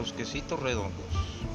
los quesitos redondos.